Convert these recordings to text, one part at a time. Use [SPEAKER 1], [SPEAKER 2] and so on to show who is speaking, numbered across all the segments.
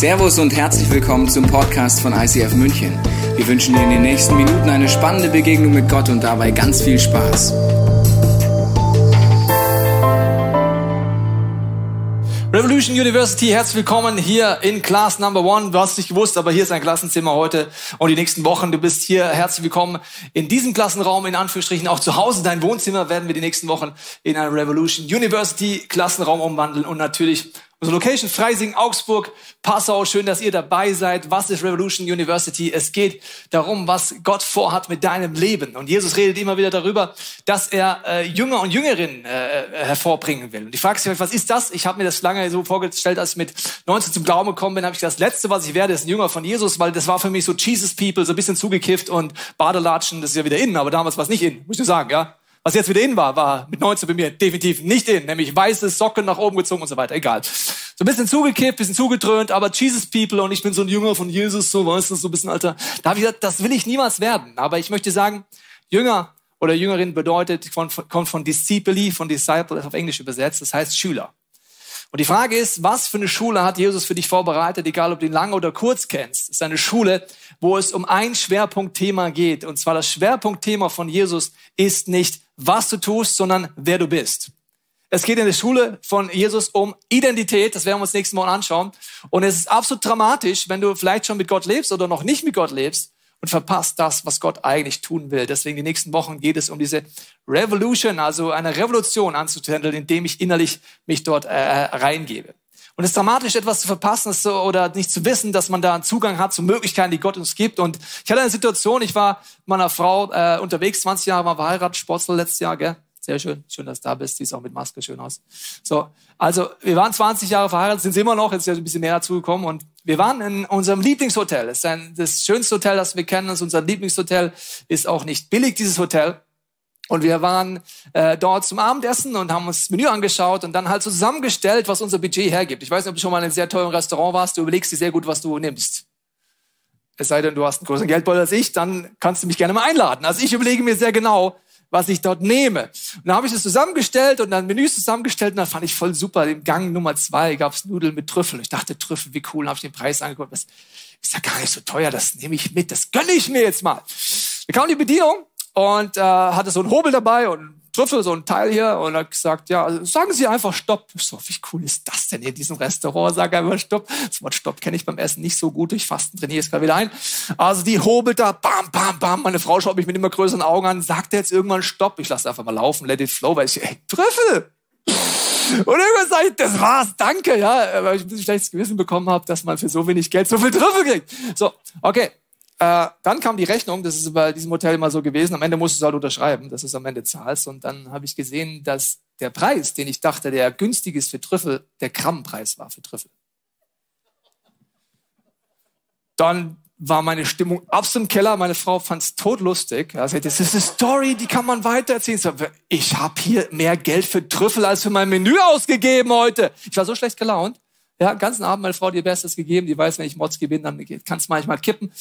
[SPEAKER 1] Servus und herzlich willkommen zum Podcast von ICF München. Wir wünschen dir in den nächsten Minuten eine spannende Begegnung mit Gott und dabei ganz viel Spaß.
[SPEAKER 2] Revolution University, herzlich willkommen hier in Class Number One. Du hast es nicht gewusst, aber hier ist ein Klassenzimmer heute und die nächsten Wochen. Du bist hier herzlich willkommen in diesem Klassenraum, in Anführungsstrichen auch zu Hause. Dein Wohnzimmer werden wir die nächsten Wochen in einen Revolution University Klassenraum umwandeln und natürlich Unsere Location Freising, Augsburg, Passau. Schön, dass ihr dabei seid. Was ist Revolution University? Es geht darum, was Gott vorhat mit deinem Leben. Und Jesus redet immer wieder darüber, dass er äh, Jünger und Jüngerinnen äh, äh hervorbringen will. Und ich frage mich, was ist das? Ich habe mir das lange so vorgestellt, als ich mit 19 zum Glauben gekommen bin, habe ich das Letzte, was ich werde, ist ein Jünger von Jesus, weil das war für mich so Jesus People, so ein bisschen zugekifft und Badelatschen, das ist ja wieder innen, aber damals war es nicht innen, muss ich sagen, ja. Was jetzt wieder in war, war mit 19 bei mir definitiv nicht in, nämlich weiße Socken nach oben gezogen und so weiter. Egal. So ein bisschen zugekippt, bisschen zugedröhnt, aber Jesus People und ich bin so ein Jünger von Jesus, so weißt du, so ein bisschen alter. Da habe ich gesagt, das will ich niemals werden. Aber ich möchte sagen, Jünger oder Jüngerin bedeutet, kommt von Discipli, von Disciple, auf Englisch übersetzt, das heißt Schüler. Und die Frage ist, was für eine Schule hat Jesus für dich vorbereitet, egal ob du ihn lang oder kurz kennst. Es ist eine Schule, wo es um ein Schwerpunktthema geht. Und zwar das Schwerpunktthema von Jesus ist nicht, was du tust, sondern wer du bist. Es geht in der Schule von Jesus um Identität, das werden wir uns nächsten Mal anschauen. Und es ist absolut dramatisch, wenn du vielleicht schon mit Gott lebst oder noch nicht mit Gott lebst und verpasst das, was Gott eigentlich tun will. Deswegen die nächsten Wochen geht es um diese Revolution, also eine Revolution anzuhandeln, indem ich innerlich mich dort äh, reingebe. Und es ist dramatisch, etwas zu verpassen oder nicht zu wissen, dass man da einen Zugang hat zu Möglichkeiten, die Gott uns gibt. Und ich hatte eine Situation, ich war mit meiner Frau äh, unterwegs, 20 Jahre war verheiratet, Sportler letztes Jahr, gell? Sehr schön, schön, dass du da bist. Siehst auch mit Maske schön aus. So, also wir waren 20 Jahre verheiratet, sind sie immer noch, jetzt ist ja ein bisschen mehr dazugekommen. Und wir waren in unserem Lieblingshotel. Das ist ein, das schönste Hotel, das wir kennen. Ist unser Lieblingshotel. Ist auch nicht billig, dieses Hotel. Und wir waren äh, dort zum Abendessen und haben uns das Menü angeschaut und dann halt zusammengestellt, was unser Budget hergibt. Ich weiß nicht, ob du schon mal in einem sehr teuren Restaurant warst. Du überlegst dir sehr gut, was du nimmst. Es sei denn, du hast einen größeren Geldbeutel als ich, dann kannst du mich gerne mal einladen. Also ich überlege mir sehr genau, was ich dort nehme. Und dann habe ich das zusammengestellt und dann Menüs zusammengestellt und dann fand ich voll super. Im Gang Nummer zwei gab es Nudeln mit Trüffel. Ich dachte, Trüffel, wie cool. Habe ich den Preis angeguckt. Das ist ja gar nicht so teuer, das nehme ich mit. Das gönne ich mir jetzt mal. Wir kam die Bedienung und äh, hatte so einen Hobel dabei und Trüffel, so ein Teil hier und hat gesagt, ja, sagen Sie einfach Stopp. Ich so, wie cool ist das denn in diesem Restaurant? Sag einfach Stopp. Das Wort Stopp kenne ich beim Essen nicht so gut. Ich fasten trainiere es gerade wieder ein. Also die hobelt da, bam, bam, bam. Meine Frau schaut mich mit immer größeren Augen an, sagt jetzt irgendwann Stopp. Ich lasse einfach mal laufen, let it flow, weil ich, ey, Trüffel! Und irgendwann sage ich, das war's, danke, ja, weil ich ein bisschen schlechtes Gewissen bekommen habe, dass man für so wenig Geld so viel Trüffel kriegt. So, okay, äh, dann kam die Rechnung, das ist bei diesem Hotel immer so gewesen, am Ende musst du es halt unterschreiben, dass du es am Ende zahlst. Und dann habe ich gesehen, dass der Preis, den ich dachte, der günstig ist für Trüffel, der Grammpreis war für Trüffel. Dann war meine Stimmung absolut im Keller. Meine Frau fand es todlustig. Also, das ist eine Story, die kann man weitererzählen. Ich habe hier mehr Geld für Trüffel als für mein Menü ausgegeben heute. Ich war so schlecht gelaunt. Ja, ganzen Abend meine Frau dir Bestes gegeben. Die weiß, wenn ich Mods gewinne, dann kann es manchmal kippen.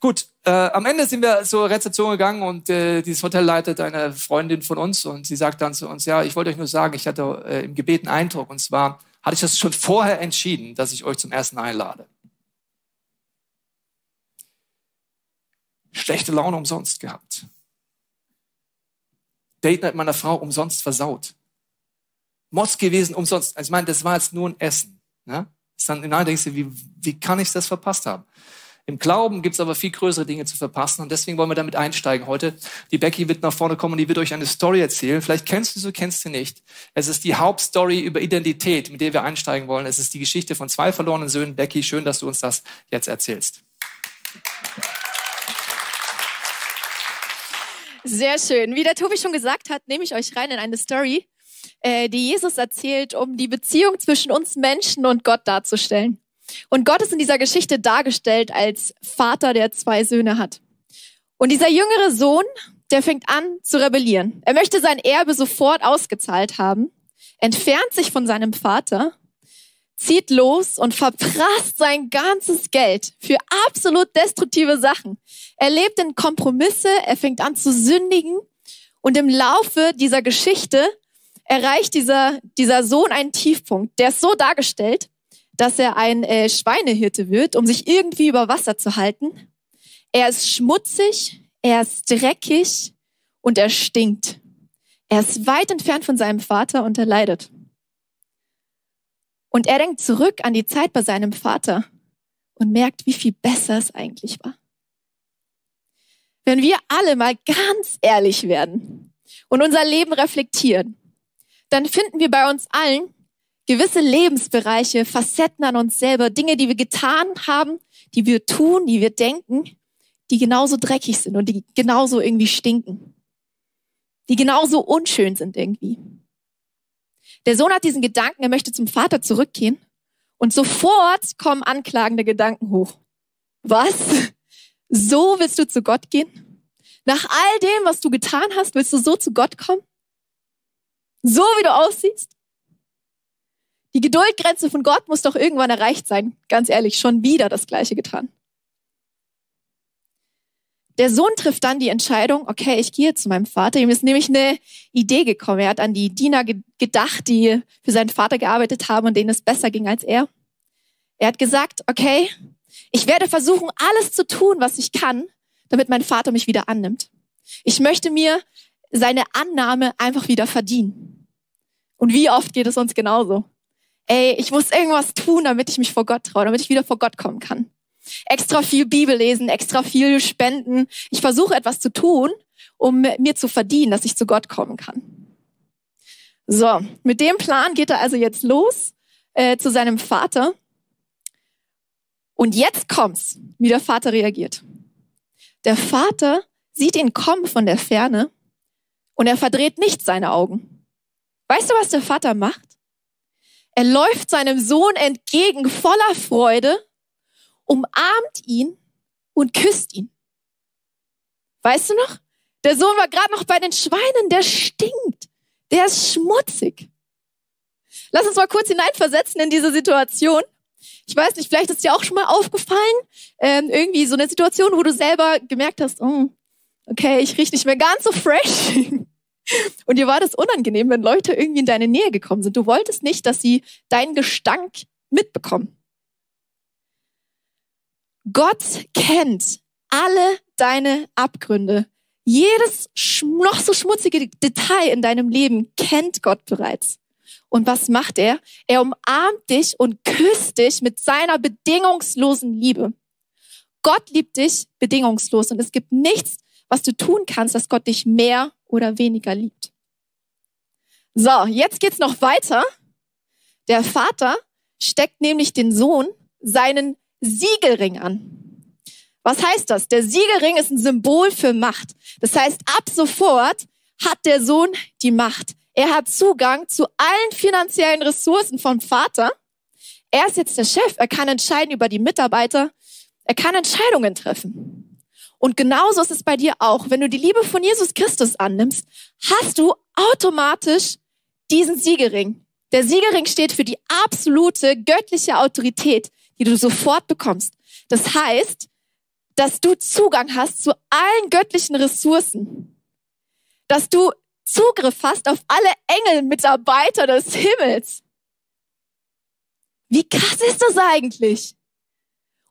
[SPEAKER 2] Gut, äh, am Ende sind wir zur Rezeption gegangen und äh, dieses Hotel leitet eine Freundin von uns und sie sagt dann zu uns, ja, ich wollte euch nur sagen, ich hatte äh, im Gebet einen Eindruck und zwar hatte ich das schon vorher entschieden, dass ich euch zum Ersten einlade. Schlechte Laune umsonst gehabt. Date mit meiner Frau umsonst versaut. Mods gewesen umsonst. Also ich meine, das war jetzt nur ein Essen. Ne? Dann denkst du, wie, wie kann ich das verpasst haben? Im Glauben gibt es aber viel größere Dinge zu verpassen und deswegen wollen wir damit einsteigen heute. Die Becky wird nach vorne kommen und die wird euch eine Story erzählen. Vielleicht kennst du sie, kennst du nicht. Es ist die Hauptstory über Identität, mit der wir einsteigen wollen. Es ist die Geschichte von zwei verlorenen Söhnen. Becky, schön, dass du uns das jetzt erzählst.
[SPEAKER 3] Sehr schön. Wie der Tobi schon gesagt hat, nehme ich euch rein in eine Story, äh, die Jesus erzählt, um die Beziehung zwischen uns Menschen und Gott darzustellen. Und Gott ist in dieser Geschichte dargestellt als Vater, der zwei Söhne hat. Und dieser jüngere Sohn, der fängt an zu rebellieren. Er möchte sein Erbe sofort ausgezahlt haben, entfernt sich von seinem Vater, zieht los und verprasst sein ganzes Geld für absolut destruktive Sachen. Er lebt in Kompromisse, er fängt an zu sündigen und im Laufe dieser Geschichte erreicht dieser, dieser Sohn einen Tiefpunkt. Der ist so dargestellt, dass er ein äh, Schweinehirte wird, um sich irgendwie über Wasser zu halten. Er ist schmutzig, er ist dreckig und er stinkt. Er ist weit entfernt von seinem Vater und er leidet. Und er denkt zurück an die Zeit bei seinem Vater und merkt, wie viel besser es eigentlich war. Wenn wir alle mal ganz ehrlich werden und unser Leben reflektieren, dann finden wir bei uns allen gewisse Lebensbereiche, Facetten an uns selber, Dinge, die wir getan haben, die wir tun, die wir denken, die genauso dreckig sind und die genauso irgendwie stinken, die genauso unschön sind irgendwie. Der Sohn hat diesen Gedanken, er möchte zum Vater zurückgehen und sofort kommen anklagende Gedanken hoch. Was? So willst du zu Gott gehen? Nach all dem, was du getan hast, willst du so zu Gott kommen? So wie du aussiehst? Die Geduldgrenze von Gott muss doch irgendwann erreicht sein. Ganz ehrlich, schon wieder das Gleiche getan. Der Sohn trifft dann die Entscheidung, okay, ich gehe zu meinem Vater. Ihm ist nämlich eine Idee gekommen. Er hat an die Diener gedacht, die für seinen Vater gearbeitet haben und denen es besser ging als er. Er hat gesagt, okay, ich werde versuchen, alles zu tun, was ich kann, damit mein Vater mich wieder annimmt. Ich möchte mir seine Annahme einfach wieder verdienen. Und wie oft geht es uns genauso? Ey, ich muss irgendwas tun, damit ich mich vor Gott traue, damit ich wieder vor Gott kommen kann extra viel Bibel lesen, extra viel spenden. Ich versuche etwas zu tun, um mir zu verdienen, dass ich zu Gott kommen kann. So, mit dem Plan geht er also jetzt los äh, zu seinem Vater. Und jetzt kommt's, wie der Vater reagiert. Der Vater sieht ihn kommen von der Ferne und er verdreht nicht seine Augen. Weißt du, was der Vater macht? Er läuft seinem Sohn entgegen voller Freude umarmt ihn und küsst ihn. Weißt du noch? Der Sohn war gerade noch bei den Schweinen, der stinkt, der ist schmutzig. Lass uns mal kurz hineinversetzen in diese Situation. Ich weiß nicht, vielleicht ist dir auch schon mal aufgefallen, ähm, irgendwie so eine Situation, wo du selber gemerkt hast, oh, okay, ich rieche nicht mehr ganz so fresh. Und dir war das unangenehm, wenn Leute irgendwie in deine Nähe gekommen sind. Du wolltest nicht, dass sie deinen Gestank mitbekommen. Gott kennt alle deine Abgründe. Jedes noch so schmutzige Detail in deinem Leben kennt Gott bereits. Und was macht er? Er umarmt dich und küsst dich mit seiner bedingungslosen Liebe. Gott liebt dich bedingungslos und es gibt nichts, was du tun kannst, dass Gott dich mehr oder weniger liebt. So, jetzt geht's noch weiter. Der Vater steckt nämlich den Sohn seinen Siegelring an. Was heißt das? Der Siegelring ist ein Symbol für Macht. Das heißt, ab sofort hat der Sohn die Macht. Er hat Zugang zu allen finanziellen Ressourcen vom Vater. Er ist jetzt der Chef. Er kann entscheiden über die Mitarbeiter. Er kann Entscheidungen treffen. Und genauso ist es bei dir auch. Wenn du die Liebe von Jesus Christus annimmst, hast du automatisch diesen Siegelring. Der Siegelring steht für die absolute göttliche Autorität die du sofort bekommst. Das heißt, dass du Zugang hast zu allen göttlichen Ressourcen. Dass du Zugriff hast auf alle Engel, Mitarbeiter des Himmels. Wie krass ist das eigentlich?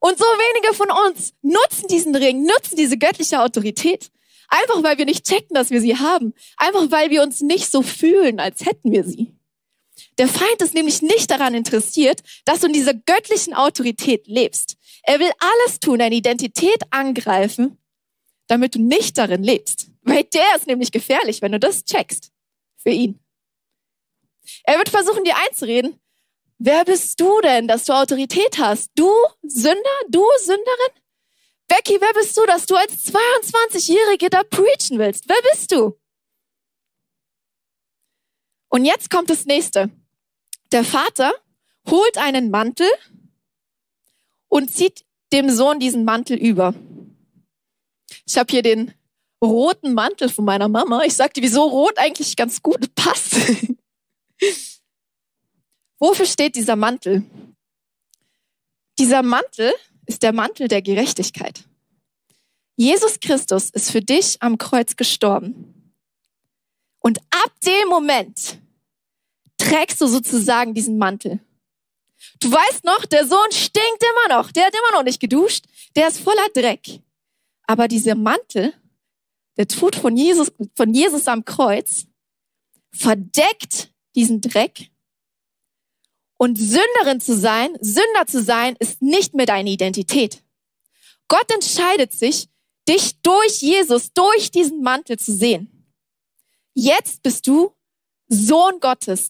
[SPEAKER 3] Und so wenige von uns nutzen diesen Ring, nutzen diese göttliche Autorität. Einfach weil wir nicht checken, dass wir sie haben. Einfach weil wir uns nicht so fühlen, als hätten wir sie. Der Feind ist nämlich nicht daran interessiert, dass du in dieser göttlichen Autorität lebst. Er will alles tun, deine Identität angreifen, damit du nicht darin lebst. Weil der ist nämlich gefährlich, wenn du das checkst. Für ihn. Er wird versuchen, dir einzureden, wer bist du denn, dass du Autorität hast? Du Sünder? Du Sünderin? Becky, wer bist du, dass du als 22-Jährige da preachen willst? Wer bist du? Und jetzt kommt das nächste. Der Vater holt einen Mantel und zieht dem Sohn diesen Mantel über. Ich habe hier den roten Mantel von meiner Mama. Ich sagte, wieso rot eigentlich ganz gut passt. Wofür steht dieser Mantel? Dieser Mantel ist der Mantel der Gerechtigkeit. Jesus Christus ist für dich am Kreuz gestorben. Und ab dem Moment trägst du sozusagen diesen Mantel. Du weißt noch, der Sohn stinkt immer noch. Der hat immer noch nicht geduscht. Der ist voller Dreck. Aber dieser Mantel, der Tod von Jesus, von Jesus am Kreuz, verdeckt diesen Dreck. Und Sünderin zu sein, Sünder zu sein, ist nicht mehr deine Identität. Gott entscheidet sich, dich durch Jesus, durch diesen Mantel zu sehen. Jetzt bist du Sohn Gottes.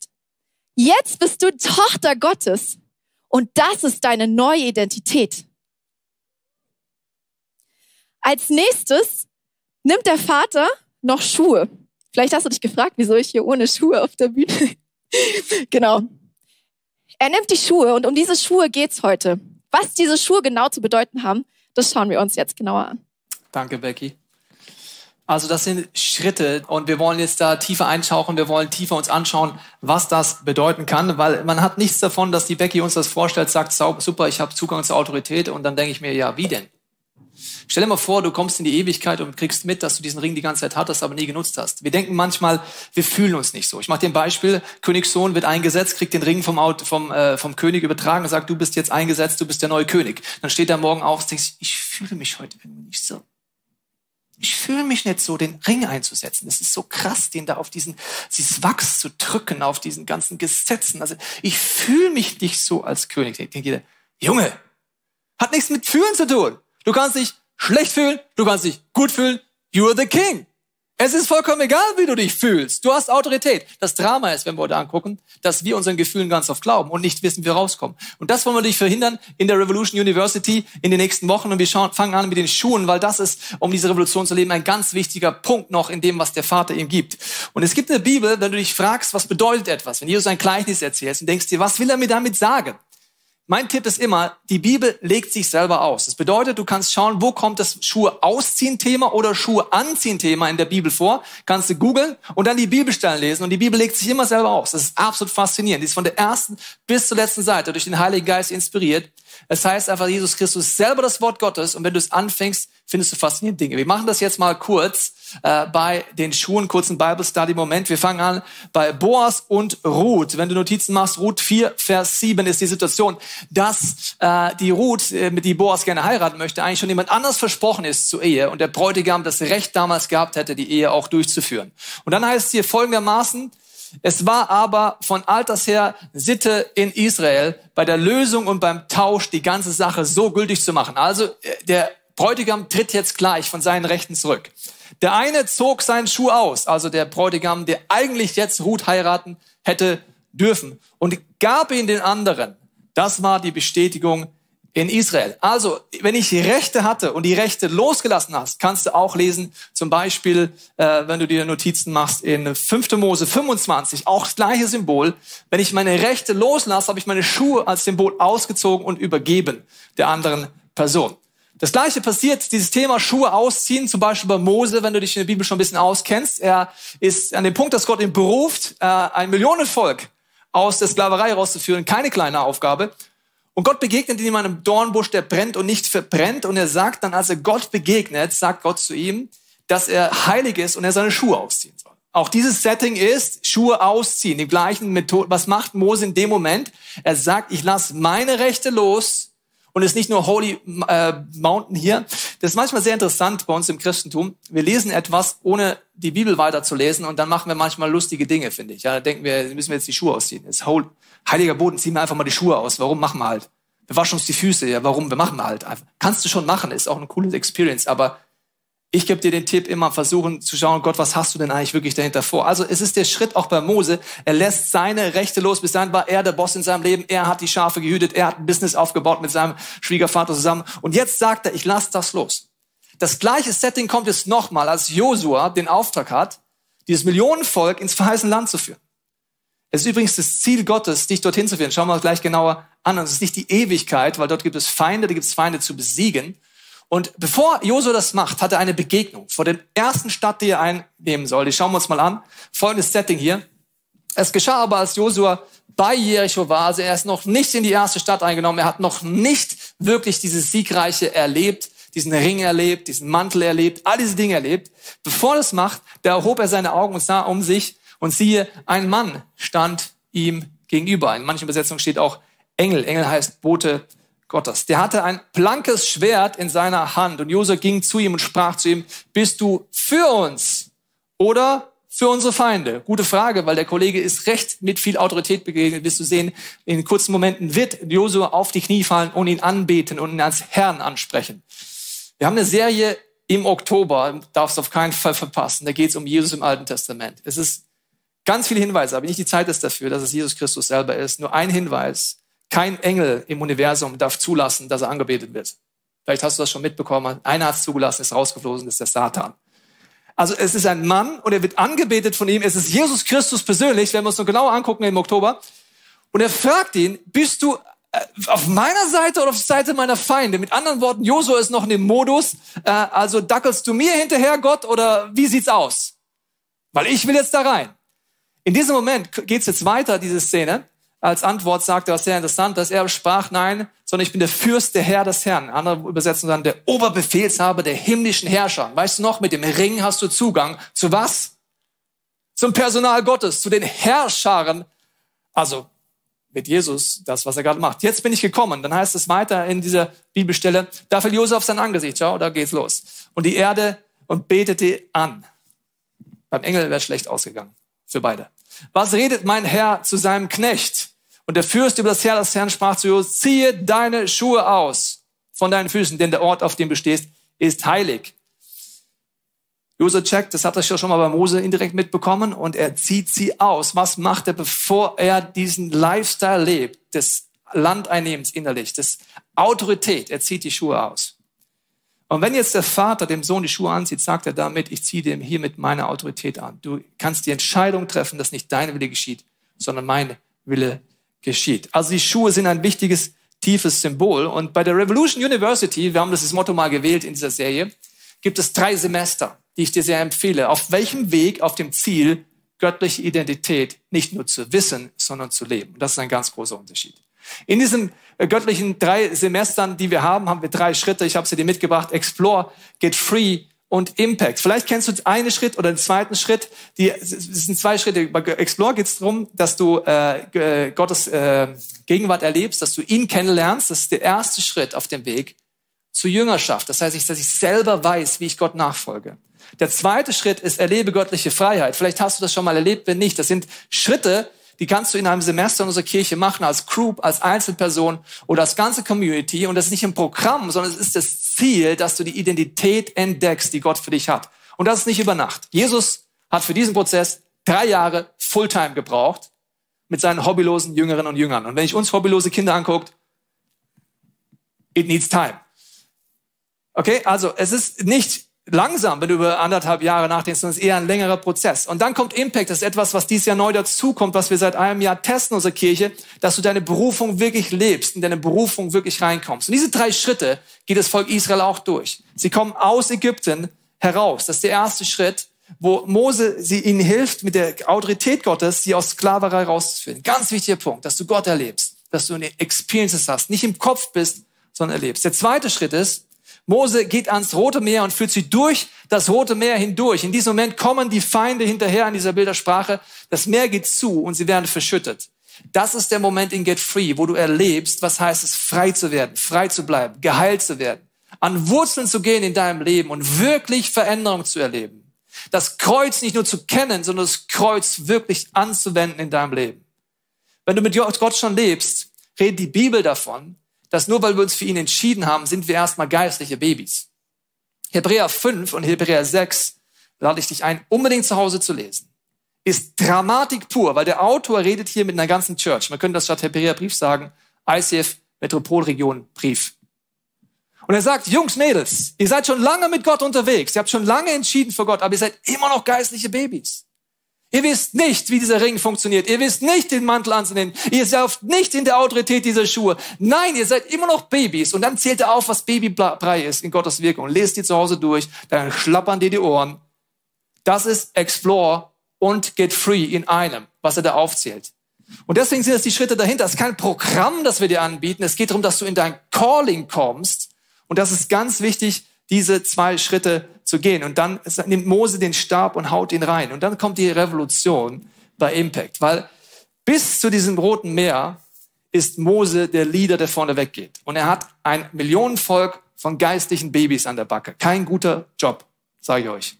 [SPEAKER 3] Jetzt bist du Tochter Gottes. Und das ist deine neue Identität. Als nächstes nimmt der Vater noch Schuhe. Vielleicht hast du dich gefragt, wieso ich hier ohne Schuhe auf der Bühne. genau. Er nimmt die Schuhe und um diese Schuhe geht's heute. Was diese Schuhe genau zu bedeuten haben, das schauen wir uns jetzt genauer an.
[SPEAKER 2] Danke, Becky. Also das sind Schritte und wir wollen jetzt da tiefer eintauchen, wir wollen tiefer uns anschauen, was das bedeuten kann, weil man hat nichts davon, dass die Becky uns das vorstellt, sagt, super, ich habe Zugang zur Autorität und dann denke ich mir, ja, wie denn? Stell dir mal vor, du kommst in die Ewigkeit und kriegst mit, dass du diesen Ring die ganze Zeit hattest, aber nie genutzt hast. Wir denken manchmal, wir fühlen uns nicht so. Ich mache dir ein Beispiel. Königssohn wird eingesetzt, kriegt den Ring vom, vom, äh, vom König übertragen und sagt, du bist jetzt eingesetzt, du bist der neue König. Dann steht er morgen auf und denkt, ich fühle mich heute nicht so. Ich fühle mich nicht so, den Ring einzusetzen. Es ist so krass, den da auf diesen, dieses Wachs zu drücken, auf diesen ganzen Gesetzen. Also ich fühle mich nicht so als König. Denkt jeder, Junge, hat nichts mit Fühlen zu tun. Du kannst dich schlecht fühlen, du kannst dich gut fühlen. You're the king. Es ist vollkommen egal, wie du dich fühlst. Du hast Autorität. Das Drama ist, wenn wir heute angucken, dass wir unseren Gefühlen ganz oft glauben und nicht wissen, wie wir rauskommen. Und das wollen wir dich verhindern in der Revolution University in den nächsten Wochen. Und wir schauen, fangen an mit den Schuhen, weil das ist, um diese Revolution zu leben, ein ganz wichtiger Punkt noch in dem, was der Vater ihm gibt. Und es gibt eine Bibel, wenn du dich fragst, was bedeutet etwas, wenn Jesus ein Gleichnis erzählt und denkst dir, was will er mir damit sagen? Mein Tipp ist immer, die Bibel legt sich selber aus. Das bedeutet, du kannst schauen, wo kommt das Schuhe ausziehen Thema oder Schuhe anziehen Thema in der Bibel vor. Kannst du googeln und dann die Bibelstellen lesen und die Bibel legt sich immer selber aus. Das ist absolut faszinierend. Die ist von der ersten bis zur letzten Seite durch den Heiligen Geist inspiriert. Es heißt einfach, Jesus Christus ist selber das Wort Gottes und wenn du es anfängst, findest du faszinierende Dinge. Wir machen das jetzt mal kurz äh, bei den Schuhen, kurzen Bible Study Moment. Wir fangen an bei Boas und Ruth. Wenn du Notizen machst, Ruth 4, Vers 7 ist die Situation, dass äh, die Ruth, äh, mit die Boas gerne heiraten möchte, eigentlich schon jemand anders versprochen ist zur Ehe und der Bräutigam das Recht damals gehabt hätte, die Ehe auch durchzuführen. Und dann heißt es hier folgendermaßen, es war aber von alters her Sitte in Israel, bei der Lösung und beim Tausch die ganze Sache so gültig zu machen. Also äh, der Bräutigam tritt jetzt gleich von seinen Rechten zurück. Der eine zog seinen Schuh aus, also der Bräutigam, der eigentlich jetzt Ruth heiraten hätte dürfen, und gab ihn den anderen. Das war die Bestätigung in Israel. Also, wenn ich Rechte hatte und die Rechte losgelassen hast, kannst du auch lesen, zum Beispiel, äh, wenn du dir Notizen machst in 5. Mose 25, auch das gleiche Symbol. Wenn ich meine Rechte loslasse, habe ich meine Schuhe als Symbol ausgezogen und übergeben der anderen Person. Das gleiche passiert, dieses Thema Schuhe ausziehen, zum Beispiel bei Mose, wenn du dich in der Bibel schon ein bisschen auskennst. Er ist an dem Punkt, dass Gott ihn beruft, äh, ein Millionenvolk aus der Sklaverei rauszuführen, keine kleine Aufgabe. Und Gott begegnet ihm einem Dornbusch, der brennt und nicht verbrennt. Und er sagt dann, als er Gott begegnet, sagt Gott zu ihm, dass er heilig ist und er seine Schuhe ausziehen soll. Auch dieses Setting ist Schuhe ausziehen, die gleichen Methode. Was macht Mose in dem Moment? Er sagt, ich lasse meine Rechte los und es ist nicht nur Holy äh, Mountain hier. Das ist manchmal sehr interessant bei uns im Christentum. Wir lesen etwas, ohne die Bibel weiterzulesen und dann machen wir manchmal lustige Dinge, finde ich. Ja, da denken wir, müssen wir jetzt die Schuhe ausziehen. Das ist heiliger Boden, ziehen wir einfach mal die Schuhe aus. Warum machen wir halt? Wir waschen uns die Füße. Ja, warum? Wir machen halt einfach. Kannst du schon machen, ist auch eine coole Experience, aber ich gebe dir den Tipp, immer versuchen zu schauen, Gott, was hast du denn eigentlich wirklich dahinter vor? Also es ist der Schritt auch bei Mose. Er lässt seine Rechte los. Bis dahin war er der Boss in seinem Leben. Er hat die Schafe gehütet. Er hat ein Business aufgebaut mit seinem Schwiegervater zusammen. Und jetzt sagt er, ich lasse das los. Das gleiche Setting kommt jetzt nochmal, als Josua den Auftrag hat, dieses Millionenvolk ins verheißene Land zu führen. Es ist übrigens das Ziel Gottes, dich dorthin zu führen. Schauen wir uns gleich genauer an. Es ist nicht die Ewigkeit, weil dort gibt es Feinde, da gibt es Feinde zu besiegen. Und bevor Josua das macht, hat er eine Begegnung vor der ersten Stadt, die er einnehmen soll. Die schauen wir uns mal an. Folgendes Setting hier. Es geschah aber, als Josua bei Jericho war, also er ist noch nicht in die erste Stadt eingenommen, er hat noch nicht wirklich dieses Siegreiche erlebt, diesen Ring erlebt, diesen Mantel erlebt, all diese Dinge erlebt. Bevor er das macht, da erhob er seine Augen und sah um sich und siehe, ein Mann stand ihm gegenüber. In manchen Übersetzungen steht auch, Engel. Engel heißt Bote Gottes. Der hatte ein blankes Schwert in seiner Hand und Josef ging zu ihm und sprach zu ihm, bist du für uns oder für unsere Feinde? Gute Frage, weil der Kollege ist recht mit viel Autorität begegnet. Wirst du sehen, in kurzen Momenten wird Josua auf die Knie fallen und ihn anbeten und ihn als Herrn ansprechen. Wir haben eine Serie im Oktober, darfst du auf keinen Fall verpassen. Da geht es um Jesus im Alten Testament. Es ist ganz viele Hinweise, aber nicht die Zeit ist dafür, dass es Jesus Christus selber ist. Nur ein Hinweis. Kein Engel im Universum darf zulassen, dass er angebetet wird. Vielleicht hast du das schon mitbekommen. Einer hat es zugelassen, ist rausgeflogen, das ist der Satan. Also es ist ein Mann und er wird angebetet von ihm. Es ist Jesus Christus persönlich, wenn wir uns noch genauer angucken im Oktober. Und er fragt ihn, bist du äh, auf meiner Seite oder auf der Seite meiner Feinde? Mit anderen Worten, Josua ist noch in dem Modus, äh, also dackelst du mir hinterher, Gott, oder wie sieht's aus? Weil ich will jetzt da rein. In diesem Moment geht's jetzt weiter, diese Szene als Antwort sagte, was sehr interessant, dass er sprach, nein, sondern ich bin der Fürst, der Herr des Herrn. Andere übersetzen dann der Oberbefehlshaber der himmlischen Herrscher. Weißt du noch, mit dem Ring hast du Zugang zu was? Zum Personal Gottes, zu den Herrscharen. Also mit Jesus, das, was er gerade macht. Jetzt bin ich gekommen. Dann heißt es weiter in dieser Bibelstelle, da fällt Josef sein Angesicht. Schau, da geht's los. Und die Erde und betete an. Beim Engel wäre schlecht ausgegangen. Für beide. Was redet mein Herr zu seinem Knecht? Und der Fürst über das Herr des Herrn sprach zu Josef, ziehe deine Schuhe aus von deinen Füßen, denn der Ort, auf dem du stehst, ist heilig. Josef checkt, das hat er schon mal bei Mose indirekt mitbekommen, und er zieht sie aus. Was macht er, bevor er diesen Lifestyle lebt, des Landeinnehmens innerlich, des Autorität? Er zieht die Schuhe aus. Und wenn jetzt der Vater dem Sohn die Schuhe anzieht, sagt er damit, ich ziehe dem hiermit meine Autorität an. Du kannst die Entscheidung treffen, dass nicht dein Wille geschieht, sondern mein Wille geschieht. Also die Schuhe sind ein wichtiges, tiefes Symbol. Und bei der Revolution University, wir haben das Motto mal gewählt in dieser Serie, gibt es drei Semester, die ich dir sehr empfehle. Auf welchem Weg, auf dem Ziel, göttliche Identität nicht nur zu wissen, sondern zu leben. Das ist ein ganz großer Unterschied. In diesen äh, göttlichen drei Semestern, die wir haben, haben wir drei Schritte. Ich habe sie dir mitgebracht. Explore, Get Free und Impact. Vielleicht kennst du einen Schritt oder den zweiten Schritt. Die, es sind zwei Schritte. Bei Explore geht es darum, dass du äh, Gottes äh, Gegenwart erlebst, dass du ihn kennenlernst. Das ist der erste Schritt auf dem Weg zur Jüngerschaft. Das heißt, dass ich selber weiß, wie ich Gott nachfolge. Der zweite Schritt ist, erlebe göttliche Freiheit. Vielleicht hast du das schon mal erlebt, wenn nicht. Das sind Schritte, die kannst du in einem Semester in unserer Kirche machen, als Group, als Einzelperson oder als ganze Community. Und das ist nicht ein Programm, sondern es ist das Ziel, dass du die Identität entdeckst, die Gott für dich hat. Und das ist nicht über Nacht. Jesus hat für diesen Prozess drei Jahre Fulltime gebraucht mit seinen hobbylosen Jüngerinnen und Jüngern. Und wenn ich uns hobbylose Kinder anguckt, it needs time. Okay, also es ist nicht langsam, wenn du über anderthalb Jahre nachdenkst, sondern es ist eher ein längerer Prozess. Und dann kommt Impact, das ist etwas, was dieses Jahr neu dazukommt, was wir seit einem Jahr testen in unserer Kirche, dass du deine Berufung wirklich lebst, in deine Berufung wirklich reinkommst. Und diese drei Schritte geht das Volk Israel auch durch. Sie kommen aus Ägypten heraus. Das ist der erste Schritt, wo Mose sie ihnen hilft, mit der Autorität Gottes, sie aus Sklaverei rauszuführen. Ganz wichtiger Punkt, dass du Gott erlebst, dass du eine Experiences hast, nicht im Kopf bist, sondern erlebst. Der zweite Schritt ist, Mose geht ans Rote Meer und führt sie durch das Rote Meer hindurch. In diesem Moment kommen die Feinde hinterher an dieser Bildersprache. Das Meer geht zu und sie werden verschüttet. Das ist der Moment in Get Free, wo du erlebst, was heißt es, frei zu werden, frei zu bleiben, geheilt zu werden, an Wurzeln zu gehen in deinem Leben und wirklich Veränderung zu erleben. Das Kreuz nicht nur zu kennen, sondern das Kreuz wirklich anzuwenden in deinem Leben. Wenn du mit Gott schon lebst, redet die Bibel davon, dass nur weil wir uns für ihn entschieden haben, sind wir erstmal geistliche Babys. Hebräer 5 und Hebräer 6 lade ich dich ein, unbedingt zu Hause zu lesen. Ist Dramatik pur, weil der Autor redet hier mit einer ganzen Church. Man könnte das statt Hebräer Brief sagen, ICF Metropolregion Brief. Und er sagt, Jungs, Mädels, ihr seid schon lange mit Gott unterwegs. Ihr habt schon lange entschieden für Gott, aber ihr seid immer noch geistliche Babys. Ihr wisst nicht, wie dieser Ring funktioniert. Ihr wisst nicht, den Mantel anzunehmen. Ihr seid nicht in der Autorität dieser Schuhe. Nein, ihr seid immer noch Babys. Und dann zählt er auf, was Babybrei ist in Gottes Wirkung. Lest die zu Hause durch, dann schlappern dir die Ohren. Das ist Explore und Get Free in einem, was er da aufzählt. Und deswegen sind das die Schritte dahinter. Es ist kein Programm, das wir dir anbieten. Es geht darum, dass du in dein Calling kommst. Und das ist ganz wichtig, diese zwei Schritte zu gehen. Und dann nimmt Mose den Stab und haut ihn rein. Und dann kommt die Revolution bei Impact, weil bis zu diesem Roten Meer ist Mose der Leader, der vorne weggeht. Und er hat ein Millionenvolk von geistlichen Babys an der Backe. Kein guter Job, sage ich euch.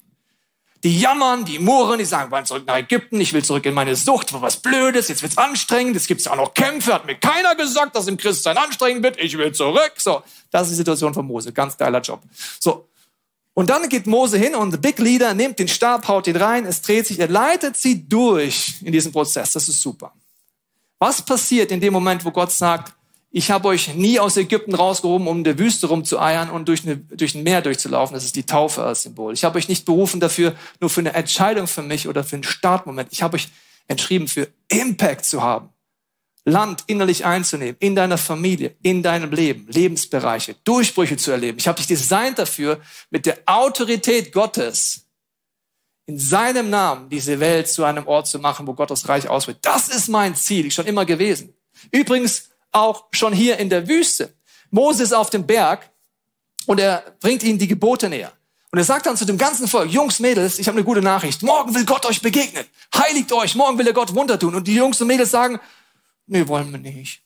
[SPEAKER 2] Die jammern, die murren, die sagen, wann zurück nach Ägypten, ich will zurück in meine Sucht, war was Blödes, jetzt wird's anstrengend, jetzt gibt's auch noch Kämpfe, hat mir keiner gesagt, dass im Christsein anstrengend wird, ich will zurück. So, das ist die Situation von Mose, ganz geiler Job. So, und dann geht Mose hin und the Big Leader nimmt den Stab, haut ihn rein, es dreht sich, er leitet sie durch in diesem Prozess, das ist super. Was passiert in dem Moment, wo Gott sagt, ich habe euch nie aus Ägypten rausgehoben, um in der Wüste rumzueiern und durch, eine, durch ein Meer durchzulaufen. Das ist die Taufe als Symbol. Ich habe euch nicht berufen dafür, nur für eine Entscheidung für mich oder für einen Startmoment. Ich habe euch entschrieben, für Impact zu haben. Land innerlich einzunehmen, in deiner Familie, in deinem Leben, Lebensbereiche, Durchbrüche zu erleben. Ich habe dich designt dafür, mit der Autorität Gottes in seinem Namen diese Welt zu einem Ort zu machen, wo Gottes Reich auswirkt. Das ist mein Ziel, schon immer gewesen. Übrigens, auch schon hier in der Wüste. Moses auf dem Berg und er bringt ihnen die Gebote näher. Und er sagt dann zu dem ganzen Volk, Jungs, Mädels, ich habe eine gute Nachricht. Morgen will Gott euch begegnen. Heiligt euch. Morgen will er Gott Wunder tun. Und die Jungs und Mädels sagen, nee, wollen wir nicht.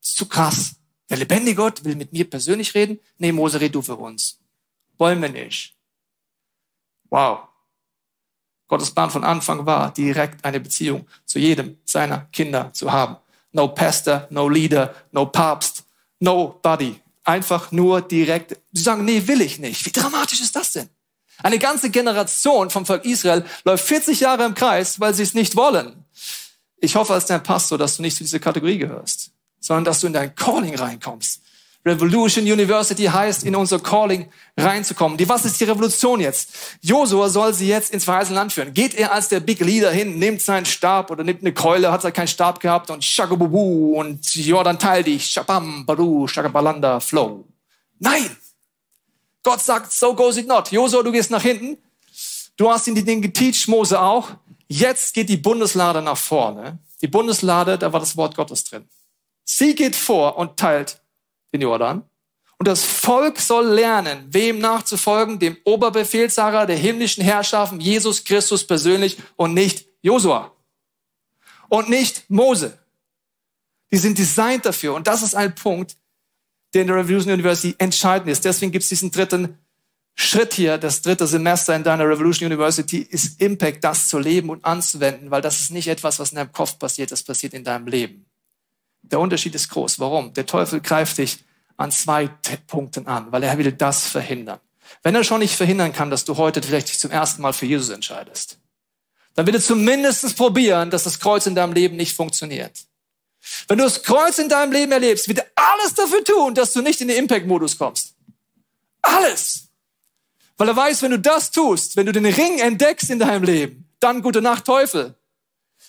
[SPEAKER 2] Das ist zu krass. Der lebendige Gott will mit mir persönlich reden. Nee, Mose, red du für uns. Wollen wir nicht. Wow. Gottes Plan von Anfang war, direkt eine Beziehung zu jedem seiner Kinder zu haben no pastor, no leader, no Papst, nobody. Einfach nur direkt. Sie sagen, nee, will ich nicht. Wie dramatisch ist das denn? Eine ganze Generation vom Volk Israel läuft 40 Jahre im Kreis, weil sie es nicht wollen. Ich hoffe als dein Pastor, dass du nicht zu dieser Kategorie gehörst, sondern dass du in dein Calling reinkommst Revolution University heißt, in unser Calling reinzukommen. Die, was ist die Revolution jetzt? Josua soll sie jetzt ins verheißene Land führen. Geht er als der Big Leader hin, nimmt seinen Stab oder nimmt eine Keule, hat er keinen Stab gehabt und Shagabubu und Jordan teil dich, Shabam, Baru, Shagabalanda, Flow. Nein! Gott sagt, so goes it not. Josua, du gehst nach hinten. Du hast ihn die Dinge geteacht, Mose auch. Jetzt geht die Bundeslade nach vorne. Die Bundeslade, da war das Wort Gottes drin. Sie geht vor und teilt den Jordan. Und das Volk soll lernen, wem nachzufolgen, dem Oberbefehlshaber der himmlischen Herrschaften, Jesus Christus persönlich und nicht Josua. Und nicht Mose. Die sind designt dafür. Und das ist ein Punkt, der in der Revolution University entscheidend ist. Deswegen gibt es diesen dritten Schritt hier, das dritte Semester in deiner Revolution University, ist Impact, das zu leben und anzuwenden, weil das ist nicht etwas, was in deinem Kopf passiert, das passiert in deinem Leben. Der Unterschied ist groß. Warum? Der Teufel greift dich an zwei Punkten an, weil er will das verhindern. Wenn er schon nicht verhindern kann, dass du heute vielleicht dich zum ersten Mal für Jesus entscheidest, dann will er zumindest probieren, dass das Kreuz in deinem Leben nicht funktioniert. Wenn du das Kreuz in deinem Leben erlebst, wird er alles dafür tun, dass du nicht in den Impact-Modus kommst. Alles. Weil er weiß, wenn du das tust, wenn du den Ring entdeckst in deinem Leben, dann gute Nacht Teufel.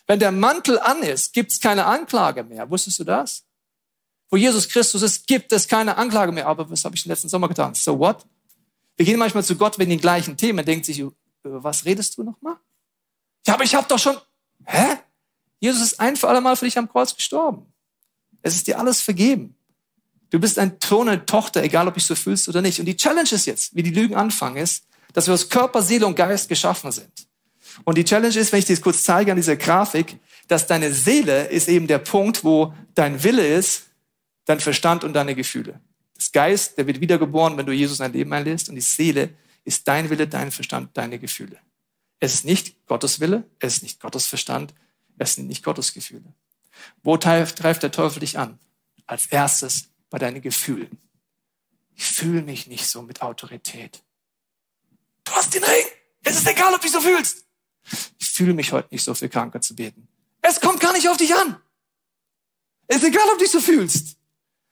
[SPEAKER 2] Wenn der Mantel an ist, gibt es keine Anklage mehr. Wusstest du das? Wo Jesus Christus ist, gibt es keine Anklage mehr. Aber was habe ich den letzten Sommer getan? So what? Wir gehen manchmal zu Gott wegen den gleichen Themen. denkt sich, was redest du nochmal? Ja, aber ich habe doch schon. Hä? Jesus ist ein für alle Mal für dich am Kreuz gestorben. Es ist dir alles vergeben. Du bist ein Sohn, eine Tochter, egal ob ich so fühlst oder nicht. Und die Challenge ist jetzt, wie die Lügen anfangen, ist, dass wir aus Körper, Seele und Geist geschaffen sind. Und die Challenge ist, wenn ich dir das kurz zeige an dieser Grafik, dass deine Seele ist eben der Punkt, wo dein Wille ist, dein Verstand und deine Gefühle. Das Geist, der wird wiedergeboren, wenn du Jesus ein Leben einlässt. Und die Seele ist dein Wille, dein Verstand, deine Gefühle. Es ist nicht Gottes Wille, es ist nicht Gottes Verstand, es sind nicht Gottes Gefühle. Wo treibt der Teufel dich an? Als erstes bei deinen Gefühlen. Ich fühle mich nicht so mit Autorität. Du hast den Ring. Es ist egal, ob du dich so fühlst fühle mich heute nicht so für Kranke zu beten. Es kommt gar nicht auf dich an. Es ist egal, ob du dich so fühlst.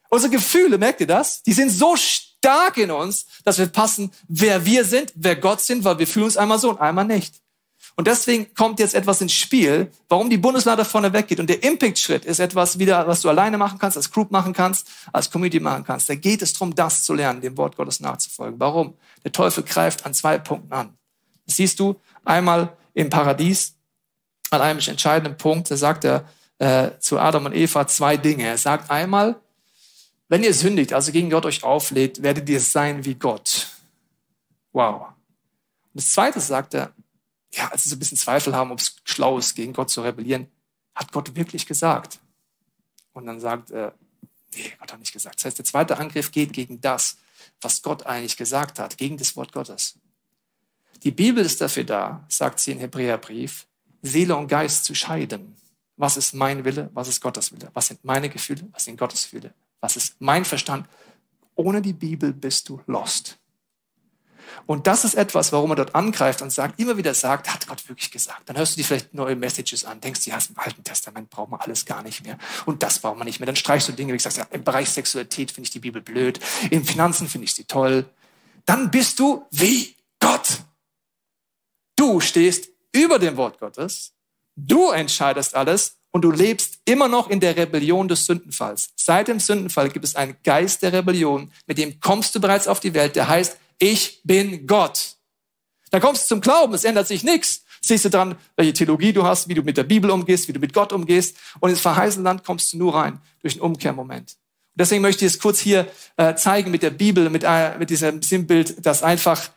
[SPEAKER 2] Unsere Gefühle, merkt ihr das? Die sind so stark in uns, dass wir passen, wer wir sind, wer Gott sind, weil wir fühlen uns einmal so und einmal nicht. Und deswegen kommt jetzt etwas ins Spiel, warum die Bundeslade vorne weggeht. Und der Impact-Schritt ist etwas wieder, was du alleine machen kannst, als Group machen kannst, als Community machen kannst. Da geht es darum, das zu lernen, dem Wort Gottes nachzufolgen. Warum? Der Teufel greift an zwei Punkten an. Das siehst du einmal im Paradies an einem entscheidenden Punkt. Da sagt er äh, zu Adam und Eva zwei Dinge. Er sagt einmal, wenn ihr sündigt, also gegen Gott euch auflädt, werdet ihr sein wie Gott. Wow. Und das Zweite sagt er, ja, als sie so ein bisschen Zweifel haben, ob es schlau ist, gegen Gott zu rebellieren, hat Gott wirklich gesagt. und dann sagt, äh, nee, Gott hat nicht gesagt. Das heißt, der zweite Angriff geht gegen das, was Gott eigentlich gesagt hat, gegen das Wort Gottes. Die Bibel ist dafür da, sagt sie in Hebräerbrief, Seele und Geist zu scheiden. Was ist mein Wille, was ist Gottes Wille? Was sind meine Gefühle, was sind Gottes Gefühle? Was ist mein Verstand? Ohne die Bibel bist du lost. Und das ist etwas, warum er dort angreift und sagt, immer wieder sagt, hat Gott wirklich gesagt. Dann hörst du dir vielleicht neue Messages an, denkst, ja, im Alten Testament braucht man alles gar nicht mehr. Und das braucht man nicht mehr. Dann streichst du Dinge, wie gesagt, ja, im Bereich Sexualität finde ich die Bibel blöd, in Finanzen finde ich sie toll. Dann bist du wie Gott. Du stehst über dem Wort Gottes. Du entscheidest alles und du lebst immer noch in der Rebellion des Sündenfalls. Seit dem Sündenfall gibt es einen Geist der Rebellion, mit dem kommst du bereits auf die Welt, der heißt, ich bin Gott. Da kommst du zum Glauben, es ändert sich nichts. Siehst du dran, welche Theologie du hast, wie du mit der Bibel umgehst, wie du mit Gott umgehst. Und ins verheißene Land kommst du nur rein durch einen Umkehrmoment. Und deswegen möchte ich es kurz hier äh, zeigen mit der Bibel, mit, äh, mit diesem Sinnbild, dass einfach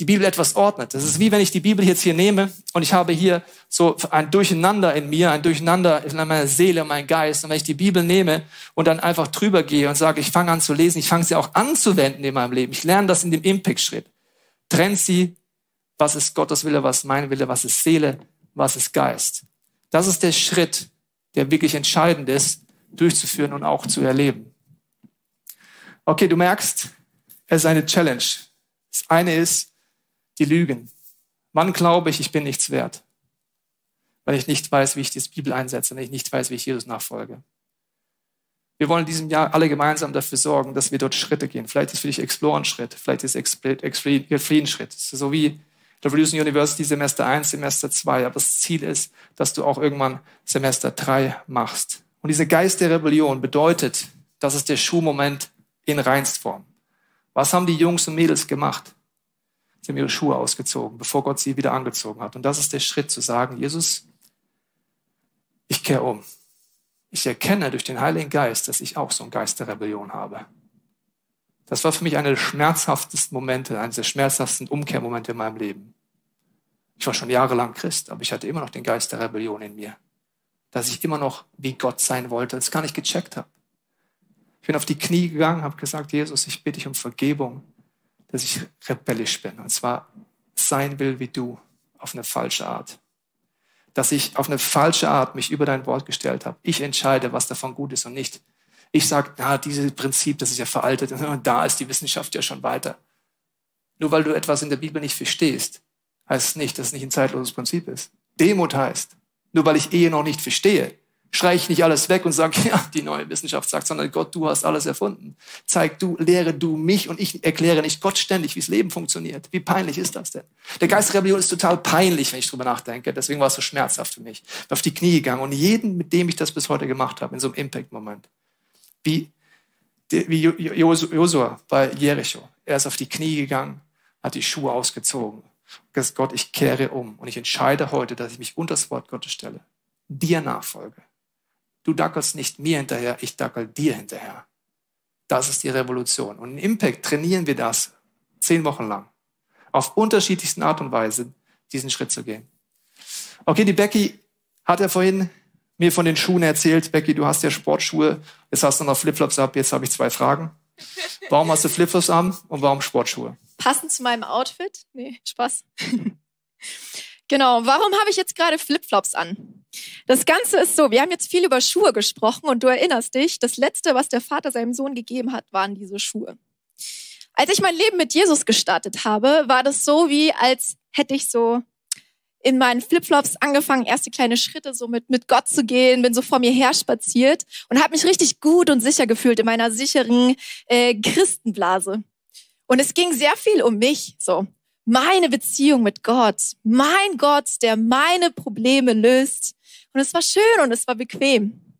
[SPEAKER 2] die Bibel etwas ordnet. Das ist wie wenn ich die Bibel jetzt hier nehme und ich habe hier so ein Durcheinander in mir, ein Durcheinander in meiner Seele, mein Geist. Und wenn ich die Bibel nehme und dann einfach drüber gehe und sage, ich fange an zu lesen, ich fange sie auch anzuwenden in meinem Leben. Ich lerne das in dem Impact-Schritt. Trennt sie, was ist Gottes Wille, was ist mein Wille, was ist Seele, was ist Geist. Das ist der Schritt, der wirklich entscheidend ist, durchzuführen und auch zu erleben. Okay, du merkst, es ist eine Challenge. Das eine ist, die Lügen. Wann glaube ich, ich bin nichts wert? Weil ich nicht weiß, wie ich die Bibel einsetze, wenn ich nicht weiß, wie ich Jesus nachfolge. Wir wollen in diesem Jahr alle gemeinsam dafür sorgen, dass wir dort Schritte gehen. Vielleicht ist für dich Explore ein Schritt, vielleicht ist Explore ein Schritt. So wie Revolution University Semester 1, Semester 2. Aber das Ziel ist, dass du auch irgendwann Semester 3 machst. Und dieser Geist der Rebellion bedeutet, das ist der Schuhmoment in Reinstform. Was haben die Jungs und Mädels gemacht? Sie haben ihre Schuhe ausgezogen, bevor Gott sie wieder angezogen hat. Und das ist der Schritt zu sagen, Jesus, ich kehre um. Ich erkenne durch den Heiligen Geist, dass ich auch so einen Geist der Rebellion habe. Das war für mich einer der schmerzhaftesten Momente, eines der schmerzhaftesten Umkehrmomente in meinem Leben. Ich war schon jahrelang Christ, aber ich hatte immer noch den Geist der Rebellion in mir. Dass ich immer noch wie Gott sein wollte, das gar nicht gecheckt habe. Ich bin auf die Knie gegangen, habe gesagt, Jesus, ich bitte dich um Vergebung dass ich rebellisch bin. Und zwar sein will wie du, auf eine falsche Art. Dass ich auf eine falsche Art mich über dein Wort gestellt habe. Ich entscheide, was davon gut ist und nicht. Ich sage, na, dieses Prinzip, das ist ja veraltet und da ist die Wissenschaft ja schon weiter. Nur weil du etwas in der Bibel nicht verstehst, heißt es nicht, dass es nicht ein zeitloses Prinzip ist. Demut heißt, nur weil ich Ehe noch nicht verstehe, schreie ich nicht alles weg und sage, ja, die neue Wissenschaft sagt, sondern Gott, du hast alles erfunden. Zeig du, lehre du mich und ich erkläre nicht Gott ständig, wie das Leben funktioniert. Wie peinlich ist das denn? Der Geist der Rebellion ist total peinlich, wenn ich drüber nachdenke. Deswegen war es so schmerzhaft für mich. Ich bin auf die Knie gegangen und jeden, mit dem ich das bis heute gemacht habe, in so einem Impact-Moment. Wie, wie Josua bei Jericho. Er ist auf die Knie gegangen, hat die Schuhe ausgezogen. Gott, ich kehre um und ich entscheide heute, dass ich mich unter das Wort Gottes stelle, dir nachfolge Du dackelst nicht mir hinterher, ich dackel dir hinterher. Das ist die Revolution. Und in Impact trainieren wir das zehn Wochen lang. Auf unterschiedlichsten Art und Weise diesen Schritt zu gehen. Okay, die Becky hat ja vorhin mir von den Schuhen erzählt. Becky, du hast ja Sportschuhe. Jetzt hast du noch Flipflops ab. Jetzt habe ich zwei Fragen. Warum hast du Flipflops an und warum Sportschuhe?
[SPEAKER 3] Passend zu meinem Outfit? Nee, Spaß. genau. Warum habe ich jetzt gerade Flipflops an? Das Ganze ist so, wir haben jetzt viel über Schuhe gesprochen und du erinnerst dich, das Letzte, was der Vater seinem Sohn gegeben hat, waren diese Schuhe. Als ich mein Leben mit Jesus gestartet habe, war das so, wie als hätte ich so in meinen Flipflops angefangen, erste kleine Schritte so mit, mit Gott zu gehen, bin so vor mir her spaziert und habe mich richtig gut und sicher gefühlt in meiner sicheren äh, Christenblase. Und es ging sehr viel um mich, so meine Beziehung mit Gott, mein Gott, der meine Probleme löst, und es war schön und es war bequem.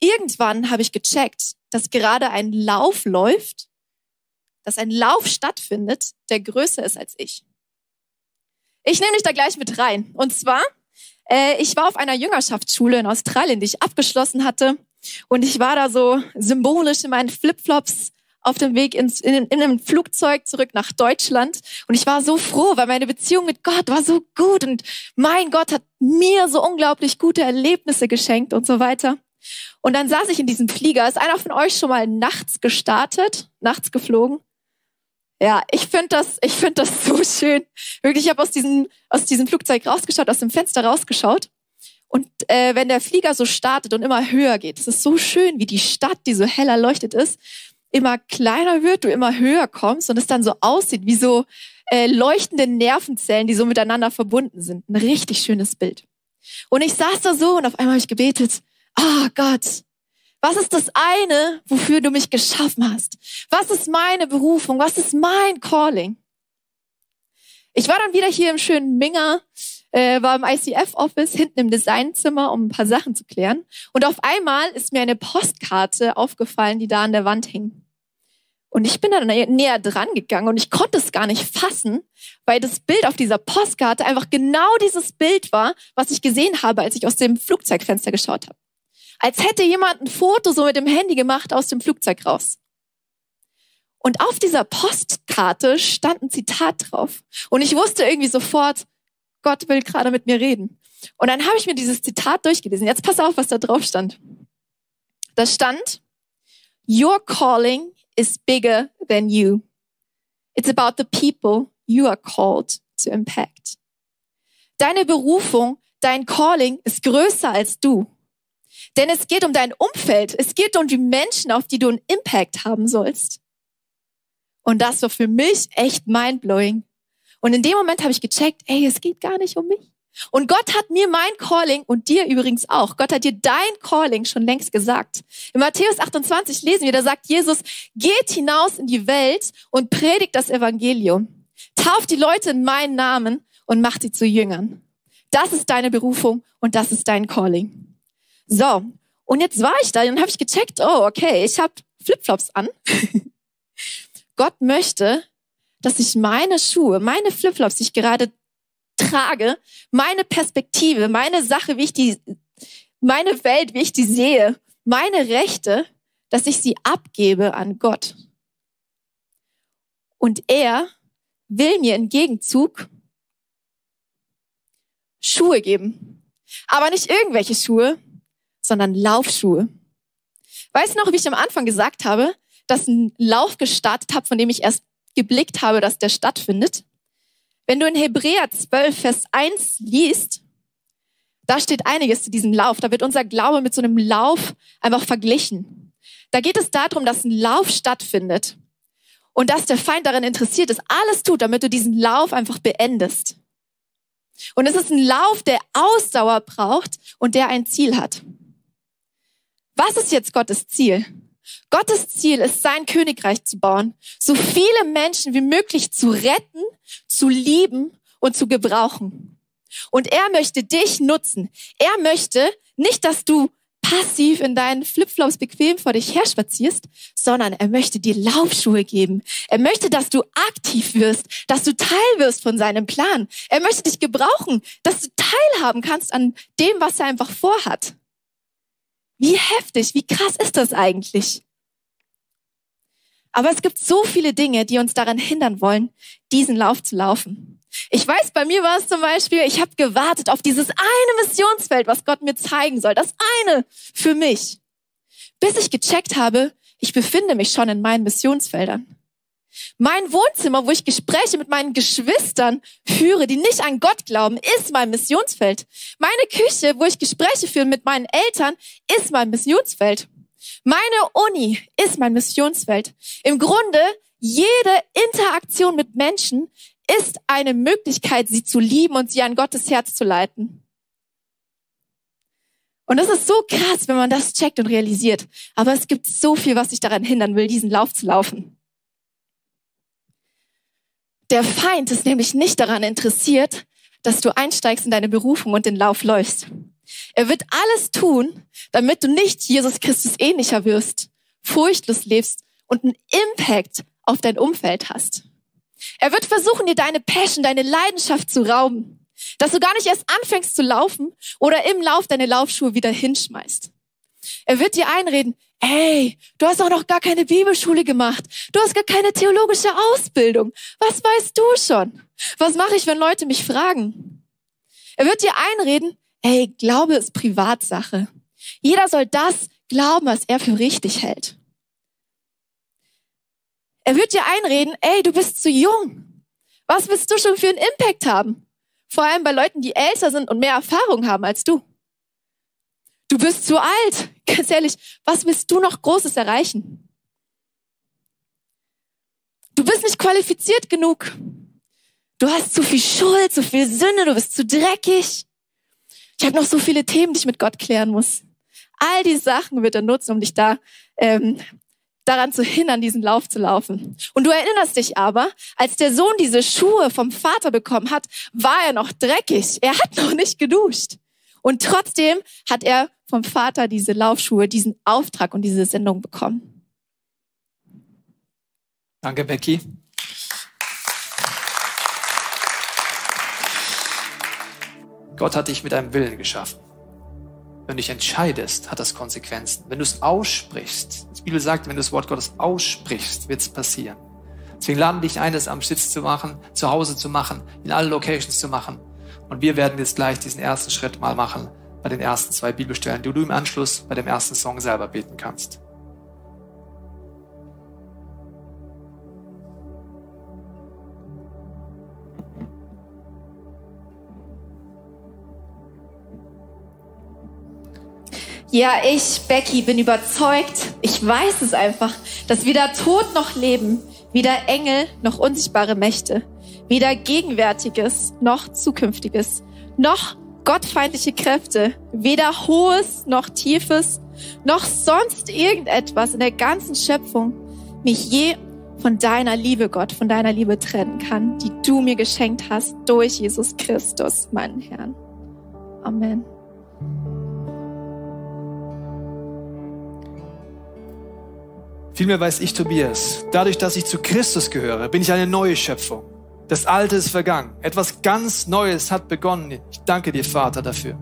[SPEAKER 3] Irgendwann habe ich gecheckt, dass gerade ein Lauf läuft, dass ein Lauf stattfindet, der größer ist als ich. Ich nehme dich da gleich mit rein. Und zwar, äh, ich war auf einer Jüngerschaftsschule in Australien, die ich abgeschlossen hatte. Und ich war da so symbolisch in meinen Flipflops auf dem Weg ins, in, in einem Flugzeug zurück nach Deutschland. Und ich war so froh, weil meine Beziehung mit Gott war so gut und mein Gott hat mir so unglaublich gute Erlebnisse geschenkt und so weiter. Und dann saß ich in diesem Flieger. Ist einer von euch schon mal nachts gestartet, nachts geflogen? Ja, ich finde das, ich finde das so schön. Wirklich, ich habe aus diesem, aus diesem Flugzeug rausgeschaut, aus dem Fenster rausgeschaut. Und äh, wenn der Flieger so startet und immer höher geht, es ist so schön, wie die Stadt, die so hell erleuchtet ist, immer kleiner wird, du immer höher kommst und es dann so aussieht wie so äh, leuchtende Nervenzellen, die so miteinander verbunden sind. Ein richtig schönes Bild. Und ich saß da so und auf einmal habe ich gebetet, ah oh Gott, was ist das eine, wofür du mich geschaffen hast? Was ist meine Berufung? Was ist mein Calling? Ich war dann wieder hier im schönen Minger, äh, war im ICF-Office hinten im Designzimmer, um ein paar Sachen zu klären. Und auf einmal ist mir eine Postkarte aufgefallen, die da an der Wand hing. Und ich bin dann näher dran gegangen und ich konnte es gar nicht fassen, weil das Bild auf dieser Postkarte einfach genau dieses Bild war, was ich gesehen habe, als ich aus dem Flugzeugfenster geschaut habe. Als hätte jemand ein Foto so mit dem Handy gemacht aus dem Flugzeug raus. Und auf dieser Postkarte stand ein Zitat drauf. Und ich wusste irgendwie sofort, Gott will gerade mit mir reden. Und dann habe ich mir dieses Zitat durchgelesen. Jetzt pass auf, was da drauf stand. Da stand, Your calling is bigger than you. It's about the people you are called to impact. Deine Berufung, dein Calling ist größer als du. Denn es geht um dein Umfeld. Es geht um die Menschen, auf die du einen Impact haben sollst. Und das war für mich echt mindblowing. Und in dem Moment habe ich gecheckt, ey, es geht gar nicht um mich. Und Gott hat mir mein Calling und dir übrigens auch. Gott hat dir dein Calling schon längst gesagt. In Matthäus 28 lesen wir, da sagt Jesus, geht hinaus in die Welt und predigt das Evangelium. Tauft die Leute in meinen Namen und macht sie zu Jüngern. Das ist deine Berufung und das ist dein Calling. So, und jetzt war ich da und habe ich gecheckt, oh, okay, ich habe Flipflops an. Gott möchte, dass ich meine Schuhe, meine Flipflops, die ich gerade trage, meine Perspektive, meine Sache, wie ich die, meine Welt, wie ich die sehe, meine Rechte, dass ich sie abgebe an Gott. Und er will mir im Gegenzug Schuhe geben. Aber nicht irgendwelche Schuhe, sondern Laufschuhe. Weißt du noch, wie ich am Anfang gesagt habe, dass ein Lauf gestartet habe, von dem ich erst geblickt habe, dass der stattfindet? Wenn du in Hebräer 12, Vers 1 liest, da steht einiges zu diesem Lauf. Da wird unser Glaube mit so einem Lauf einfach verglichen. Da geht es darum, dass ein Lauf stattfindet und dass der Feind daran interessiert ist, alles tut, damit du diesen Lauf einfach beendest. Und es ist ein Lauf, der Ausdauer braucht und der ein Ziel hat. Was ist jetzt Gottes Ziel? Gottes Ziel ist, sein Königreich zu bauen, so viele Menschen wie möglich zu retten, zu lieben und zu gebrauchen. Und er möchte dich nutzen. Er möchte nicht, dass du passiv in deinen Flipflops bequem vor dich her spazierst, sondern er möchte dir Laufschuhe geben. Er möchte, dass du aktiv wirst, dass du Teil wirst von seinem Plan. Er möchte dich gebrauchen, dass du teilhaben kannst an dem, was er einfach vorhat. Wie heftig, wie krass ist das eigentlich? Aber es gibt so viele Dinge, die uns daran hindern wollen, diesen Lauf zu laufen. Ich weiß, bei mir war es zum Beispiel, ich habe gewartet auf dieses eine Missionsfeld, was Gott mir zeigen soll. Das eine für mich. Bis ich gecheckt habe, ich befinde mich schon in meinen Missionsfeldern. Mein Wohnzimmer, wo ich Gespräche mit meinen Geschwistern führe, die nicht an Gott glauben, ist mein Missionsfeld. Meine Küche, wo ich Gespräche führe mit meinen Eltern, ist mein Missionsfeld. Meine Uni ist mein Missionsfeld. Im Grunde, jede Interaktion mit Menschen ist eine Möglichkeit, sie zu lieben und sie an Gottes Herz zu leiten. Und das ist so krass, wenn man das checkt und realisiert. Aber es gibt so viel, was sich daran hindern will, diesen Lauf zu laufen. Der Feind ist nämlich nicht daran interessiert, dass du einsteigst in deine Berufung und den Lauf läufst. Er wird alles tun, damit du nicht Jesus Christus ähnlicher wirst, furchtlos lebst und einen Impact auf dein Umfeld hast. Er wird versuchen, dir deine Passion, deine Leidenschaft zu rauben, dass du gar nicht erst anfängst zu laufen oder im Lauf deine Laufschuhe wieder hinschmeißt. Er wird dir einreden, Ey, du hast auch noch gar keine Bibelschule gemacht. Du hast gar keine theologische Ausbildung. Was weißt du schon? Was mache ich, wenn Leute mich fragen? Er wird dir einreden, ey, Glaube ist Privatsache. Jeder soll das glauben, was er für richtig hält. Er wird dir einreden, ey, du bist zu jung. Was willst du schon für einen Impact haben? Vor allem bei Leuten, die älter sind und mehr Erfahrung haben als du. Du bist zu alt. Ganz ehrlich, was willst du noch Großes erreichen? Du bist nicht qualifiziert genug. Du hast zu viel Schuld, zu viel Sünde, du bist zu dreckig. Ich habe noch so viele Themen, die ich mit Gott klären muss. All die Sachen wird er nutzen, um dich da ähm, daran zu hindern, diesen Lauf zu laufen. Und du erinnerst dich aber, als der Sohn diese Schuhe vom Vater bekommen hat, war er noch dreckig. Er hat noch nicht geduscht. Und trotzdem hat er vom Vater diese Laufschuhe, diesen Auftrag und diese Sendung bekommen.
[SPEAKER 2] Danke, Becky. Gott hat dich mit einem Willen geschaffen. Wenn du dich entscheidest, hat das Konsequenzen. Wenn du es aussprichst, die Bibel sagt, wenn du das Wort Gottes aussprichst, wird es passieren. Deswegen laden dich ein, das am Sitz zu machen, zu Hause zu machen, in allen Locations zu machen. Und wir werden jetzt gleich diesen ersten Schritt mal machen bei den ersten zwei Bibelstellen, die du im Anschluss bei dem ersten Song selber beten kannst.
[SPEAKER 3] Ja, ich, Becky, bin überzeugt, ich weiß es einfach, dass weder Tod noch Leben, weder Engel noch unsichtbare Mächte, weder Gegenwärtiges noch Zukünftiges, noch gottfeindliche Kräfte, weder Hohes noch Tiefes, noch sonst irgendetwas in der ganzen Schöpfung mich je von deiner Liebe, Gott, von deiner Liebe trennen kann, die du mir geschenkt hast durch Jesus Christus, meinen Herrn. Amen.
[SPEAKER 2] Vielmehr weiß ich, Tobias, dadurch, dass ich zu Christus gehöre, bin ich eine neue Schöpfung. Das Alte ist vergangen. Etwas ganz Neues hat begonnen. Ich danke dir, Vater, dafür.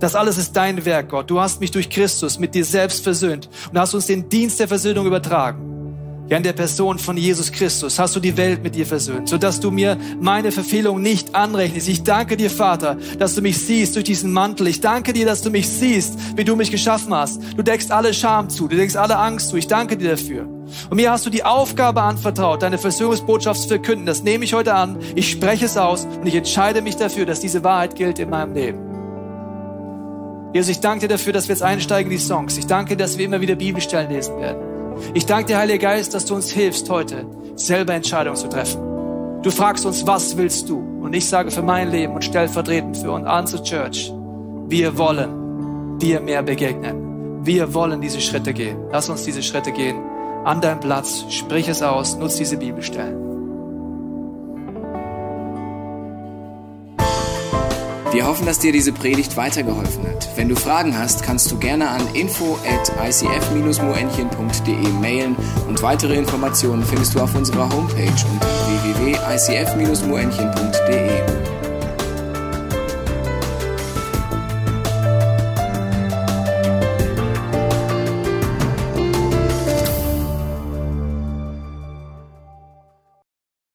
[SPEAKER 2] Das alles ist dein Werk, Gott. Du hast mich durch Christus mit dir selbst versöhnt und hast uns den Dienst der Versöhnung übertragen. Ja, in der Person von Jesus Christus hast du die Welt mit dir versöhnt, sodass du mir meine Verfehlung nicht anrechnest. Ich danke dir, Vater, dass du mich siehst durch diesen Mantel. Ich danke dir, dass du mich siehst, wie du mich geschaffen hast. Du deckst alle Scham zu, du deckst alle Angst zu. Ich danke dir dafür. Und mir hast du die Aufgabe anvertraut, deine Versöhnungsbotschaft zu verkünden. Das nehme ich heute an. Ich spreche es aus und ich entscheide mich dafür, dass diese Wahrheit gilt in meinem Leben. Jesus, ich danke dir dafür, dass wir jetzt einsteigen in die Songs. Ich danke, dass wir immer wieder Bibelstellen lesen werden. Ich danke dir, Heiliger Geist, dass du uns hilfst, heute selber Entscheidungen zu treffen. Du fragst uns, was willst du? Und ich sage für mein Leben und stellvertretend für uns an zur Church, wir wollen dir mehr begegnen. Wir wollen diese Schritte gehen. Lass uns diese Schritte gehen. An deinem Platz, sprich es aus, nutz diese Bibelstellen.
[SPEAKER 1] Wir hoffen, dass dir diese Predigt weitergeholfen hat. Wenn du Fragen hast, kannst du gerne an info at icf-moenchen.de mailen und weitere Informationen findest du auf unserer Homepage unter www.icf-moenchen.de.